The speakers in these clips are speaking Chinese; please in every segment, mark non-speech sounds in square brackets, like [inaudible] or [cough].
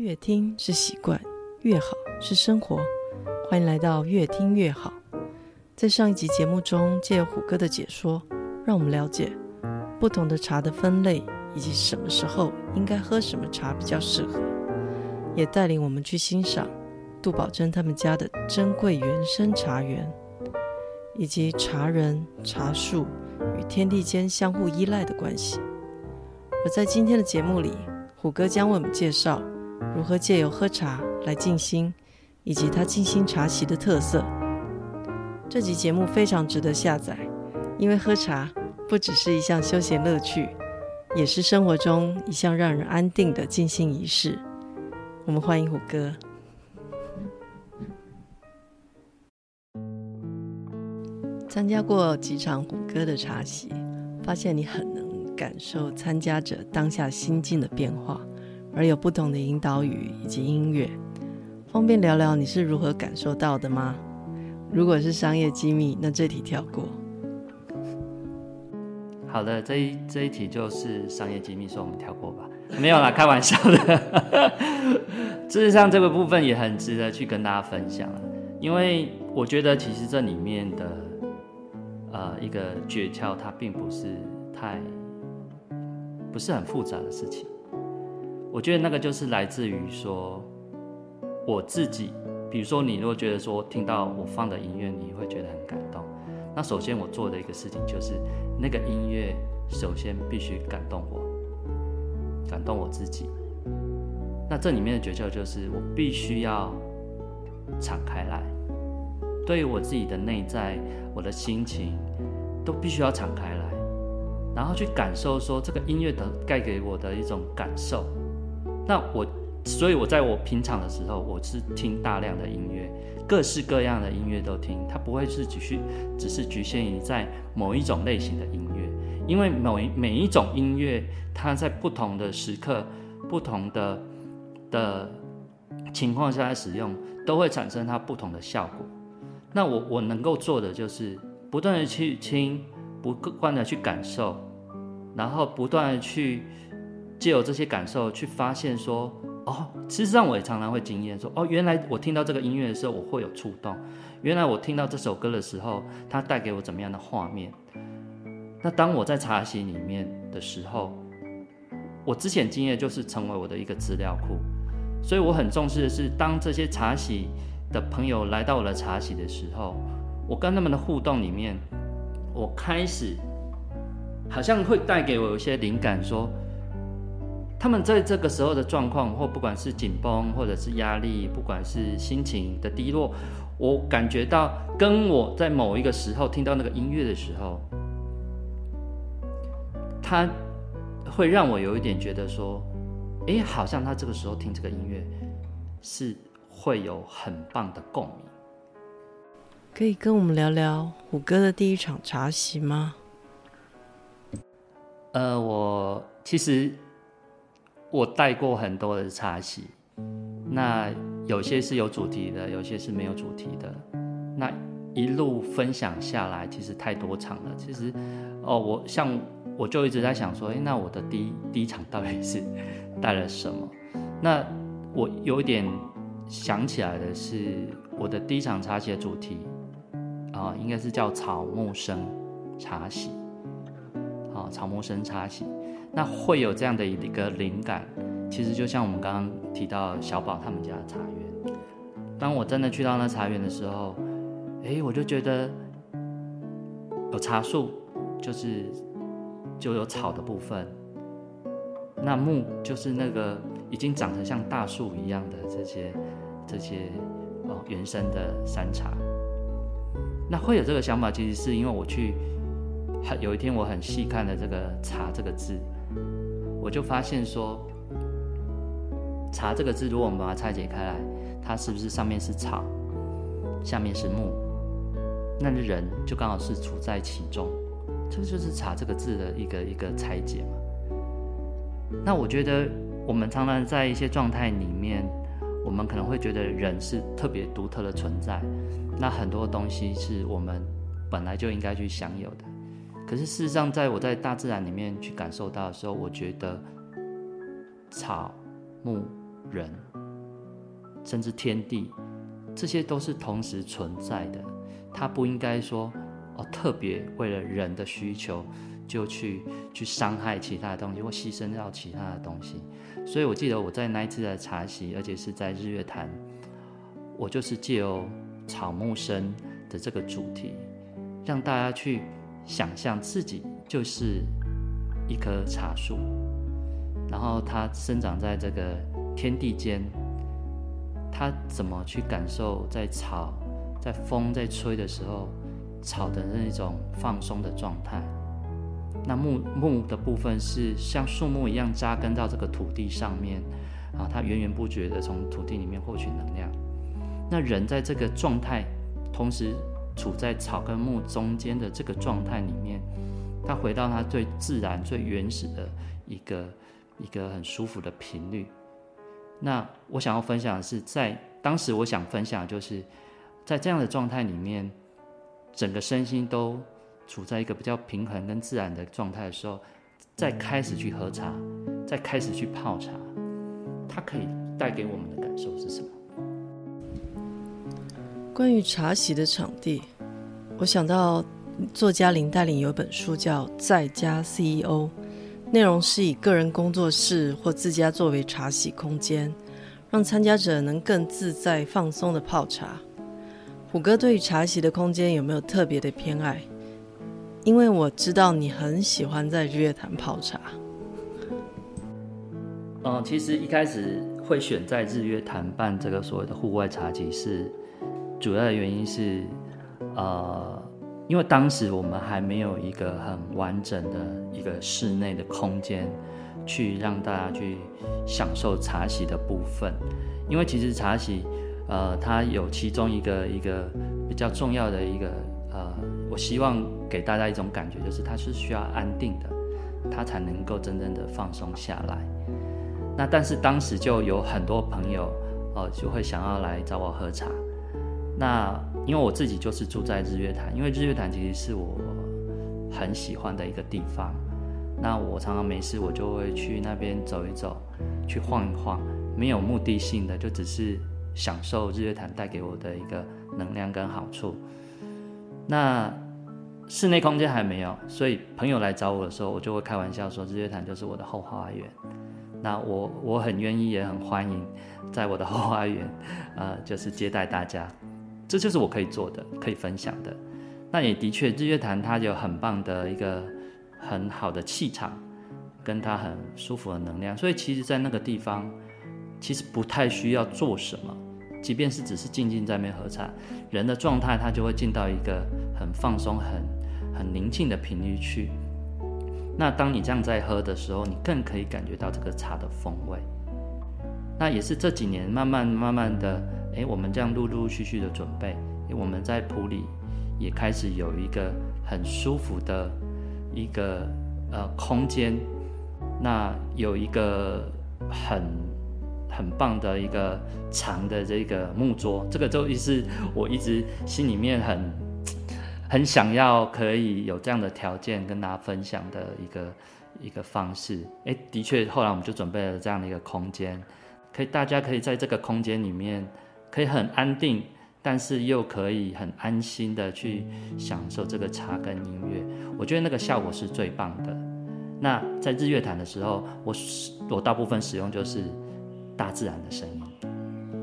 越听是习惯，越好是生活。欢迎来到越听越好。在上一集节目中，借虎哥的解说，让我们了解不同的茶的分类，以及什么时候应该喝什么茶比较适合，也带领我们去欣赏杜宝珍他们家的珍贵原生茶园，以及茶人、茶树与天地间相互依赖的关系。而在今天的节目里，虎哥将为我们介绍。如何借由喝茶来静心，以及他静心茶席的特色。这集节目非常值得下载，因为喝茶不只是一项休闲乐趣，也是生活中一项让人安定的静心仪式。我们欢迎虎哥。参加过几场虎哥的茶席，发现你很能感受参加者当下心境的变化。而有不同的引导语以及音乐，方便聊聊你是如何感受到的吗？如果是商业机密，那这题跳过。好的，这一这一题就是商业机密，所以我们跳过吧。没有啦，开玩笑的。事实上，这个部分也很值得去跟大家分享，因为我觉得其实这里面的呃一个诀窍，它并不是太不是很复杂的事情。我觉得那个就是来自于说我自己，比如说你如果觉得说听到我放的音乐，你会觉得很感动，那首先我做的一个事情就是那个音乐首先必须感动我，感动我自己。那这里面的诀窍就是我必须要敞开来，对于我自己的内在，我的心情都必须要敞开来，然后去感受说这个音乐的带给我的一种感受。那我，所以我在我平常的时候，我是听大量的音乐，各式各样的音乐都听，它不会是只是只是局限于在某一种类型的音乐，因为每每一种音乐，它在不同的时刻、不同的的情况下来使用，都会产生它不同的效果。那我我能够做的就是不断的去听，不断的去感受，然后不断的去。借由这些感受去发现说，哦，事实上我也常常会经验说，哦，原来我听到这个音乐的时候，我会有触动；原来我听到这首歌的时候，它带给我怎么样的画面。那当我在茶席里面的时候，我之前经验就是成为我的一个资料库，所以我很重视的是，当这些茶席的朋友来到我的茶席的时候，我跟他们的互动里面，我开始好像会带给我一些灵感，说。他们在这个时候的状况，或不管是紧绷，或者是压力，不管是心情的低落，我感觉到跟我在某一个时候听到那个音乐的时候，他会让我有一点觉得说，诶，好像他这个时候听这个音乐是会有很棒的共鸣。可以跟我们聊聊虎哥的第一场茶席吗？呃，我其实。我带过很多的茶席，那有些是有主题的，有些是没有主题的。那一路分享下来，其实太多场了。其实，哦，我像我就一直在想说，诶，那我的第一第一场到底是 [laughs] 带了什么？那我有点想起来的是，我的第一场茶席的主题啊，应该是叫草木生茶席，草木生茶席。那会有这样的一个灵感，其实就像我们刚刚提到小宝他们家的茶园。当我真的去到那茶园的时候，诶，我就觉得有茶树，就是就有草的部分。那木就是那个已经长得像大树一样的这些这些哦原生的山茶。那会有这个想法，其实是因为我去很有一天我很细看了这个“茶”这个字。我就发现说，“茶”这个字，如果我们把它拆解开来，它是不是上面是草，下面是木？那人就刚好是处在其中，这个就是“茶”这个字的一个一个拆解嘛。那我觉得，我们常常在一些状态里面，我们可能会觉得人是特别独特的存在，那很多东西是我们本来就应该去享有的。可是事实上，在我在大自然里面去感受到的时候，我觉得草木人，甚至天地，这些都是同时存在的。它不应该说哦，特别为了人的需求就去去伤害其他东西，或牺牲掉其他的东西。所以我记得我在那一次的茶席，而且是在日月潭，我就是借由草木生的这个主题，让大家去想象自己就是一棵茶树，然后它生长在这个天地间，它怎么去感受在草，在风在吹的时候，草的那种放松的状态。那木木的部分是像树木一样扎根到这个土地上面，啊，它源源不绝的从土地里面获取能量。那人在这个状态，同时处在草跟木中间的这个状态里面，他回到他最自然、最原始的一个一个很舒服的频率。那我想要分享的是，在当时我想分享，就是在这样的状态里面，整个身心都处在一个比较平衡跟自然的状态的时候，再开始去喝茶，再开始去泡茶，它可以带给我们的感受是什么？关于茶席的场地，我想到作家林黛玲有一本书叫《在家 CEO》，内容是以个人工作室或自家作为茶席空间，让参加者能更自在放松的泡茶。虎哥对于茶席的空间有没有特别的偏爱？因为我知道你很喜欢在日月潭泡茶。嗯，其实一开始会选在日月潭办这个所谓的户外茶集是。主要的原因是，呃，因为当时我们还没有一个很完整的一个室内的空间，去让大家去享受茶席的部分。因为其实茶席，呃，它有其中一个一个比较重要的一个，呃，我希望给大家一种感觉，就是它是需要安定的，它才能够真正的放松下来。那但是当时就有很多朋友，哦、呃，就会想要来找我喝茶。那因为我自己就是住在日月潭，因为日月潭其实是我很喜欢的一个地方。那我常常没事，我就会去那边走一走，去晃一晃，没有目的性的，就只是享受日月潭带给我的一个能量跟好处。那室内空间还没有，所以朋友来找我的时候，我就会开玩笑说，日月潭就是我的后花园。那我我很愿意，也很欢迎在我的后花园，呃，就是接待大家。这就是我可以做的，可以分享的。那也的确，日月潭它有很棒的一个很好的气场，跟它很舒服的能量。所以其实，在那个地方，其实不太需要做什么，即便是只是静静在那边喝茶，人的状态它就会进到一个很放松、很很宁静的频率去。那当你这样在喝的时候，你更可以感觉到这个茶的风味。那也是这几年慢慢慢慢的。诶，我们这样陆陆续续的准备，我们在埔里也开始有一个很舒服的一个呃空间，那有一个很很棒的一个长的这个木桌，这个就是我一直心里面很很想要可以有这样的条件跟大家分享的一个一个方式。诶，的确，后来我们就准备了这样的一个空间，可以大家可以在这个空间里面。可以很安定，但是又可以很安心的去享受这个茶跟音乐，我觉得那个效果是最棒的。那在日月潭的时候，我我大部分使用就是大自然的声音，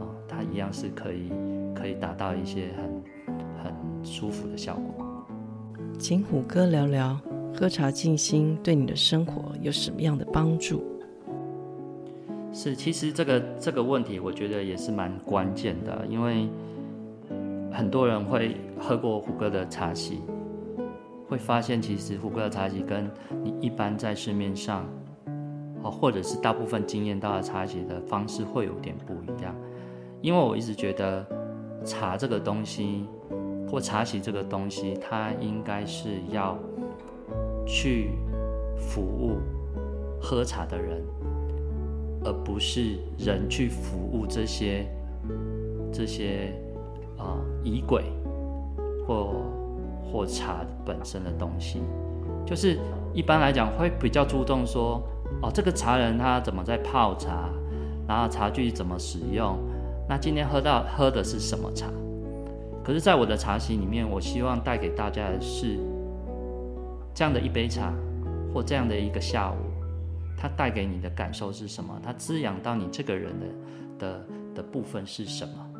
哦，它一样是可以可以达到一些很很舒服的效果。请虎哥聊聊喝茶静心对你的生活有什么样的帮助？是，其实这个这个问题，我觉得也是蛮关键的，因为很多人会喝过胡哥的茶席，会发现其实胡哥的茶席跟你一般在市面上，哦，或者是大部分经验到的茶席的方式会有点不一样。因为我一直觉得茶这个东西，或茶席这个东西，它应该是要去服务喝茶的人。而不是人去服务这些这些啊仪轨或或茶本身的东西，就是一般来讲会比较注重说哦，这个茶人他怎么在泡茶，然后茶具怎么使用，那今天喝到喝的是什么茶？可是，在我的茶席里面，我希望带给大家的是这样的一杯茶，或这样的一个下午，它带给你的感受是什么？它滋养到你这个人的的的部分是什么？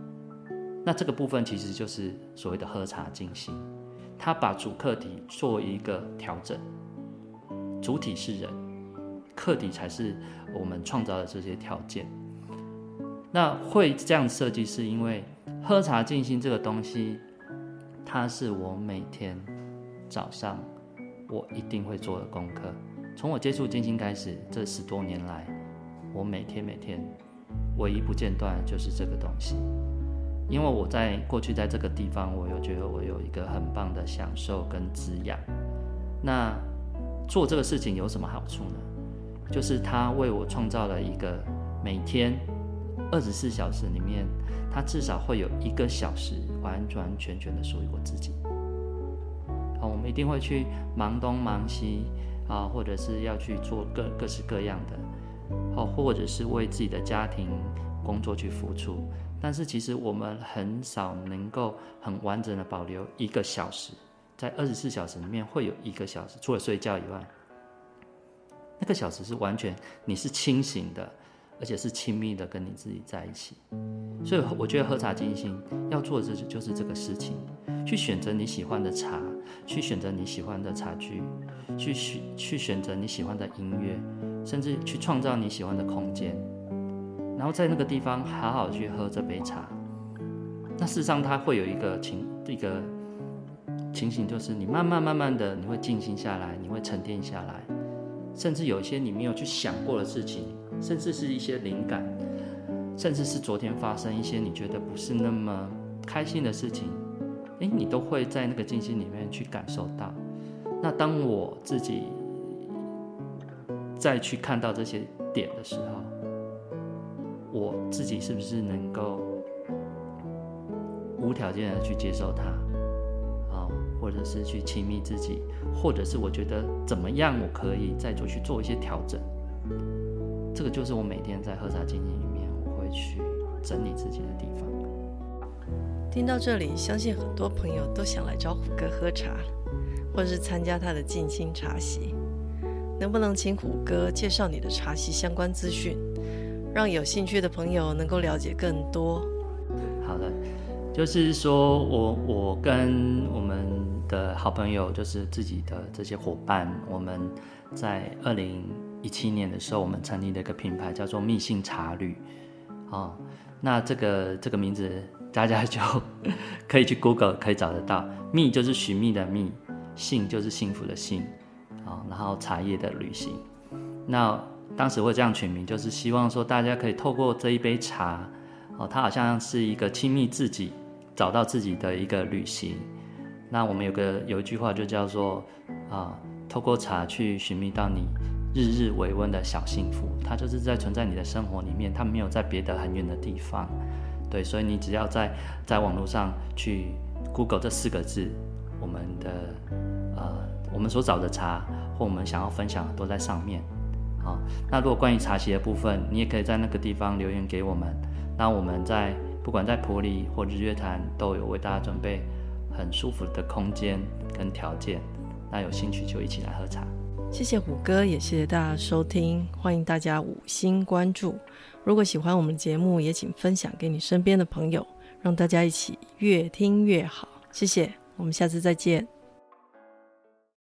那这个部分其实就是所谓的喝茶静心，它把主客体做一个调整，主体是人，客体才是我们创造的这些条件。那会这样设计，是因为喝茶静心这个东西，它是我每天早上我一定会做的功课。从我接触金星开始，这十多年来，我每天每天唯一不间断就是这个东西。因为我在过去在这个地方，我又觉得我有一个很棒的享受跟滋养。那做这个事情有什么好处呢？就是它为我创造了一个每天二十四小时里面，它至少会有一个小时完完全全的属于我自己。好，我们一定会去忙东忙西啊，或者是要去做各各式各样的，哦，或者是为自己的家庭工作去付出。但是其实我们很少能够很完整的保留一个小时，在二十四小时里面会有一个小时，除了睡觉以外，那个小时是完全你是清醒的，而且是亲密的跟你自己在一起。所以我觉得喝茶静心要做的就是这个事情，去选择你喜欢的茶，去选择你喜欢的茶具，去选去选择你喜欢的音乐，甚至去创造你喜欢的空间。然后在那个地方好好去喝这杯茶，那事实上它会有一个情一个情形，就是你慢慢慢慢的你会静心下来，你会沉淀下来，甚至有一些你没有去想过的事情，甚至是一些灵感，甚至是昨天发生一些你觉得不是那么开心的事情，诶，你都会在那个静心里面去感受到。那当我自己再去看到这些点的时候，我自己是不是能够无条件的去接受它，啊，或者是去亲密自己，或者是我觉得怎么样，我可以再做去做一些调整。这个就是我每天在喝茶静心里面，我会去整理自己的地方。听到这里，相信很多朋友都想来找虎哥喝茶，或者是参加他的静心茶席。能不能请虎哥介绍你的茶席相关资讯？让有兴趣的朋友能够了解更多。好的，就是说我我跟我们的好朋友，就是自己的这些伙伴，我们在二零一七年的时候，我们成立了一个品牌，叫做密信茶旅。哦，那这个这个名字大家就可以去 Google 可以找得到。密就是寻觅的蜜，杏就是幸福的信，啊，然后茶叶的旅行。那当时会这样取名，就是希望说大家可以透过这一杯茶，哦，它好像是一个亲密自己、找到自己的一个旅行。那我们有个有一句话就叫做啊，透过茶去寻觅到你日日为温的小幸福，它就是在存在你的生活里面，它没有在别的很远的地方。对，所以你只要在在网络上去 Google 这四个字，我们的呃，我们所找的茶或我们想要分享的都在上面。好，那如果关于茶席的部分，你也可以在那个地方留言给我们。那我们在不管在普里或日月潭，都有为大家准备很舒服的空间跟条件。那有兴趣就一起来喝茶。谢谢虎哥，也谢谢大家收听，欢迎大家五星关注。如果喜欢我们的节目，也请分享给你身边的朋友，让大家一起越听越好。谢谢，我们下次再见。